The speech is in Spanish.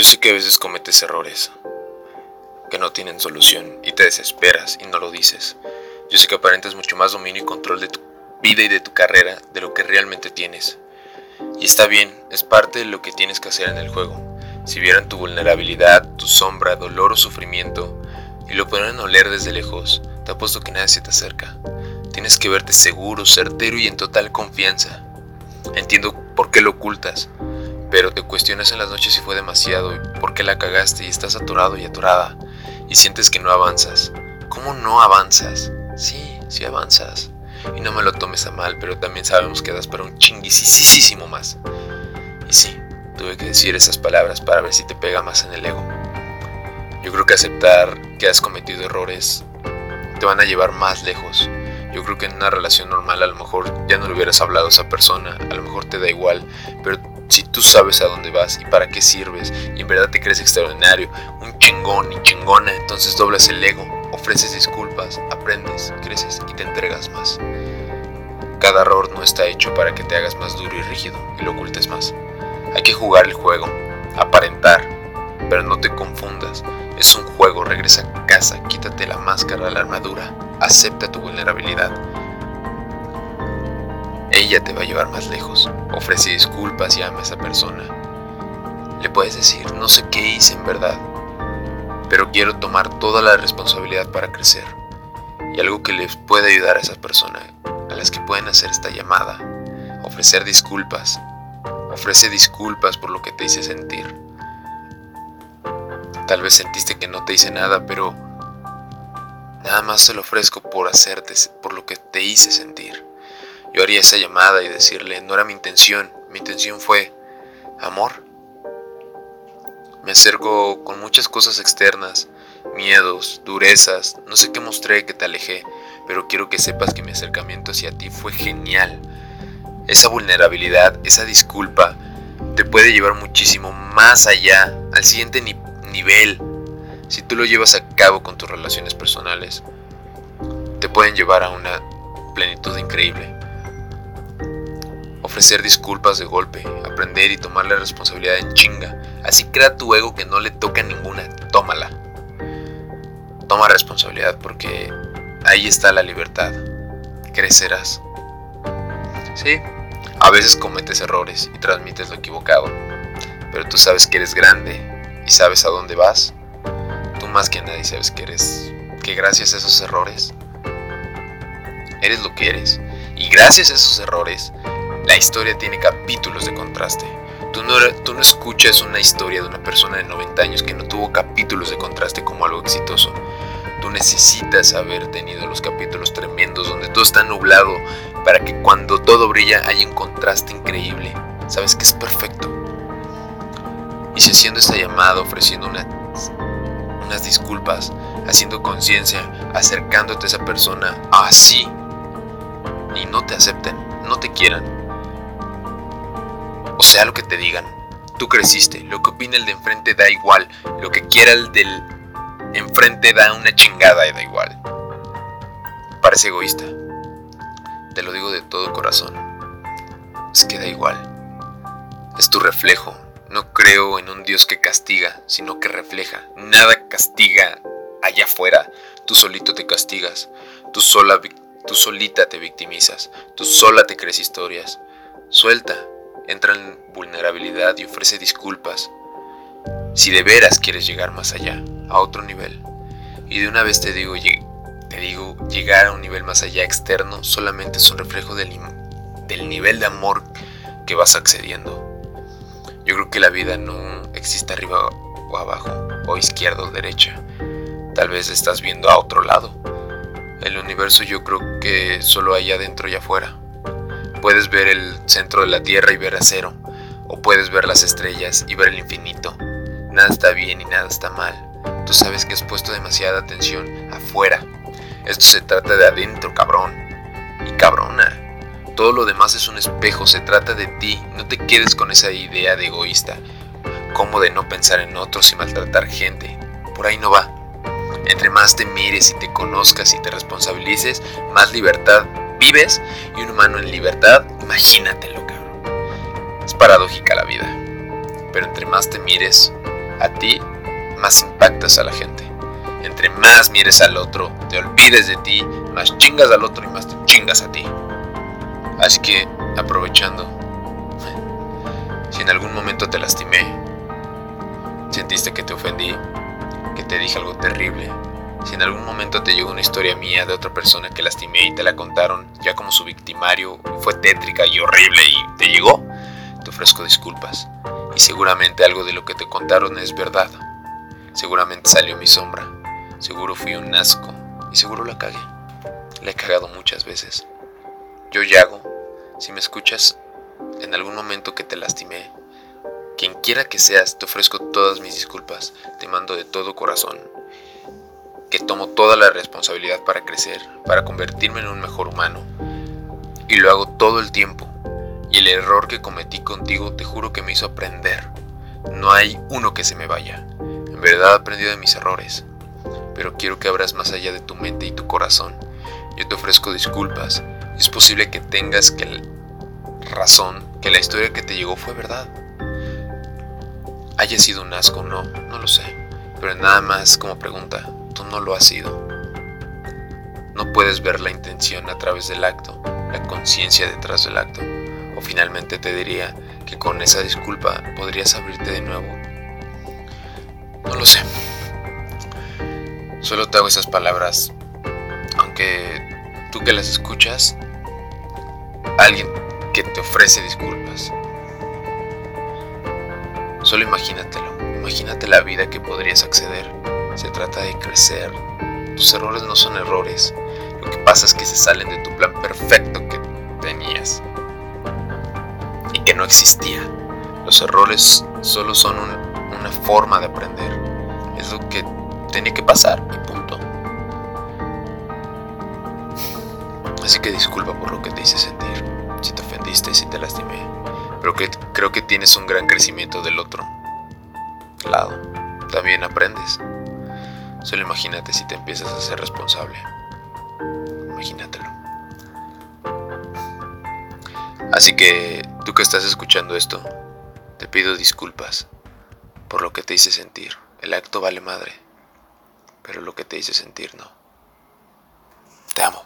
Yo sé que a veces cometes errores que no tienen solución y te desesperas y no lo dices. Yo sé que aparentas mucho más dominio y control de tu vida y de tu carrera de lo que realmente tienes. Y está bien, es parte de lo que tienes que hacer en el juego. Si vieran tu vulnerabilidad, tu sombra, dolor o sufrimiento y lo pudieran oler desde lejos, te apuesto que nadie se te acerca. Tienes que verte seguro, certero y en total confianza. Entiendo por qué lo ocultas, pero te cuestionas en las noches si fue demasiado y por qué la cagaste y estás atorado y atorada y sientes que no avanzas. ¿Cómo no avanzas? Sí, sí avanzas. Y no me lo tomes a mal, pero también sabemos que das para un chinguisísimo más. Y sí, tuve que decir esas palabras para ver si te pega más en el ego. Yo creo que aceptar que has cometido errores te van a llevar más lejos. Yo creo que en una relación normal a lo mejor ya no le hubieras hablado a esa persona, a lo mejor te da igual, pero si tú sabes a dónde vas y para qué sirves y en verdad te crees extraordinario, un chingón y chingona, entonces doblas el ego, ofreces disculpas, aprendes, creces y te entregas más. Cada error no está hecho para que te hagas más duro y rígido y lo ocultes más. Hay que jugar el juego, aparentar, pero no te confundas. Es un juego, regresa a casa, quítate la máscara, la armadura, acepta tu vulnerabilidad ella te va a llevar más lejos. Ofrece disculpas y ama a esa persona. Le puedes decir, no sé qué hice en verdad, pero quiero tomar toda la responsabilidad para crecer. Y algo que les puede ayudar a esa persona, a las que pueden hacer esta llamada, ofrecer disculpas. Ofrece disculpas por lo que te hice sentir. Tal vez sentiste que no te hice nada, pero nada más se lo ofrezco por hacerte, por lo que te hice sentir. Yo haría esa llamada y decirle, no era mi intención, mi intención fue amor. Me acerco con muchas cosas externas, miedos, durezas, no sé qué mostré que te alejé, pero quiero que sepas que mi acercamiento hacia ti fue genial. Esa vulnerabilidad, esa disculpa, te puede llevar muchísimo más allá, al siguiente nivel. Si tú lo llevas a cabo con tus relaciones personales, te pueden llevar a una plenitud increíble ofrecer disculpas de golpe, aprender y tomar la responsabilidad en chinga. Así crea tu ego que no le toca ninguna, tómala. Toma responsabilidad porque ahí está la libertad. Crecerás. Sí, a veces cometes errores y transmites lo equivocado, pero tú sabes que eres grande y sabes a dónde vas. Tú más que nadie sabes que eres, que gracias a esos errores, eres lo que eres. Y gracias a esos errores, la historia tiene capítulos de contraste. Tú no, tú no escuchas una historia de una persona de 90 años que no tuvo capítulos de contraste como algo exitoso. Tú necesitas haber tenido los capítulos tremendos donde todo está nublado para que cuando todo brilla haya un contraste increíble. Sabes que es perfecto. Y si haciendo esta llamada, ofreciendo unas disculpas, haciendo conciencia, acercándote a esa persona así y no te acepten, no te quieran, o sea lo que te digan. Tú creciste, lo que opina el de enfrente da igual, lo que quiera el del enfrente da una chingada y da igual. Parece egoísta. Te lo digo de todo corazón. Es que da igual. Es tu reflejo. No creo en un Dios que castiga, sino que refleja. Nada castiga allá afuera. Tú solito te castigas. Tú sola tú solita te victimizas. Tú sola te crees historias. Suelta, entra en vulnerabilidad y ofrece disculpas. Si de veras quieres llegar más allá, a otro nivel. Y de una vez te digo, te digo, llegar a un nivel más allá externo solamente es un reflejo del, del nivel de amor que vas accediendo. Yo creo que la vida no existe arriba o abajo, o izquierda o derecha. Tal vez estás viendo a otro lado. El universo yo creo que solo hay adentro y afuera. Puedes ver el centro de la Tierra y ver acero, o puedes ver las estrellas y ver el infinito. Nada está bien y nada está mal. Tú sabes que has puesto demasiada atención afuera. Esto se trata de adentro, cabrón. Y cabrona. Todo lo demás es un espejo, se trata de ti. No te quedes con esa idea de egoísta. Como de no pensar en otros y maltratar gente. Por ahí no va. Entre más te mires y te conozcas y te responsabilices, más libertad vives y un humano en libertad, imagínatelo, cabrón. Es paradójica la vida. Pero entre más te mires, a ti, más impactas a la gente. Entre más mires al otro, te olvides de ti, más chingas al otro y más te chingas a ti. Así que, aprovechando, si en algún momento te lastimé, sentiste que te ofendí, que te dije algo terrible, si en algún momento te llegó una historia mía de otra persona que lastimé y te la contaron ya como su victimario, fue tétrica y horrible y te llegó, te ofrezco disculpas. Y seguramente algo de lo que te contaron es verdad. Seguramente salió mi sombra. Seguro fui un asco. Y seguro la cagué. La he cagado muchas veces. Yo Yago, si me escuchas en algún momento que te lastimé, quien quiera que seas, te ofrezco todas mis disculpas. Te mando de todo corazón. Que tomo toda la responsabilidad para crecer, para convertirme en un mejor humano. Y lo hago todo el tiempo y el error que cometí contigo te juro que me hizo aprender. No hay uno que se me vaya. En verdad he aprendido de mis errores. Pero quiero que abras más allá de tu mente y tu corazón. Yo te ofrezco disculpas. Es posible que tengas que razón, que la historia que te llegó fue verdad. Haya sido un asco no, no lo sé. Pero nada más como pregunta, tú no lo has sido. No puedes ver la intención a través del acto, la conciencia detrás del acto finalmente te diría que con esa disculpa podrías abrirte de nuevo. No lo sé. Solo te hago esas palabras, aunque tú que las escuchas, alguien que te ofrece disculpas. Solo imagínatelo, imagínate la vida que podrías acceder. Se trata de crecer. Tus errores no son errores. Lo que pasa es que se salen de tu plan perfecto que tenías que no existía. Los errores solo son una forma de aprender. Es lo que tenía que pasar y punto. Así que disculpa por lo que te hice sentir, si te ofendiste, si te lastimé, pero creo que tienes un gran crecimiento del otro lado. También aprendes. Solo imagínate si te empiezas a ser responsable. Imagínatelo. Así que tú que estás escuchando esto, te pido disculpas por lo que te hice sentir. El acto vale madre, pero lo que te hice sentir no. Te amo.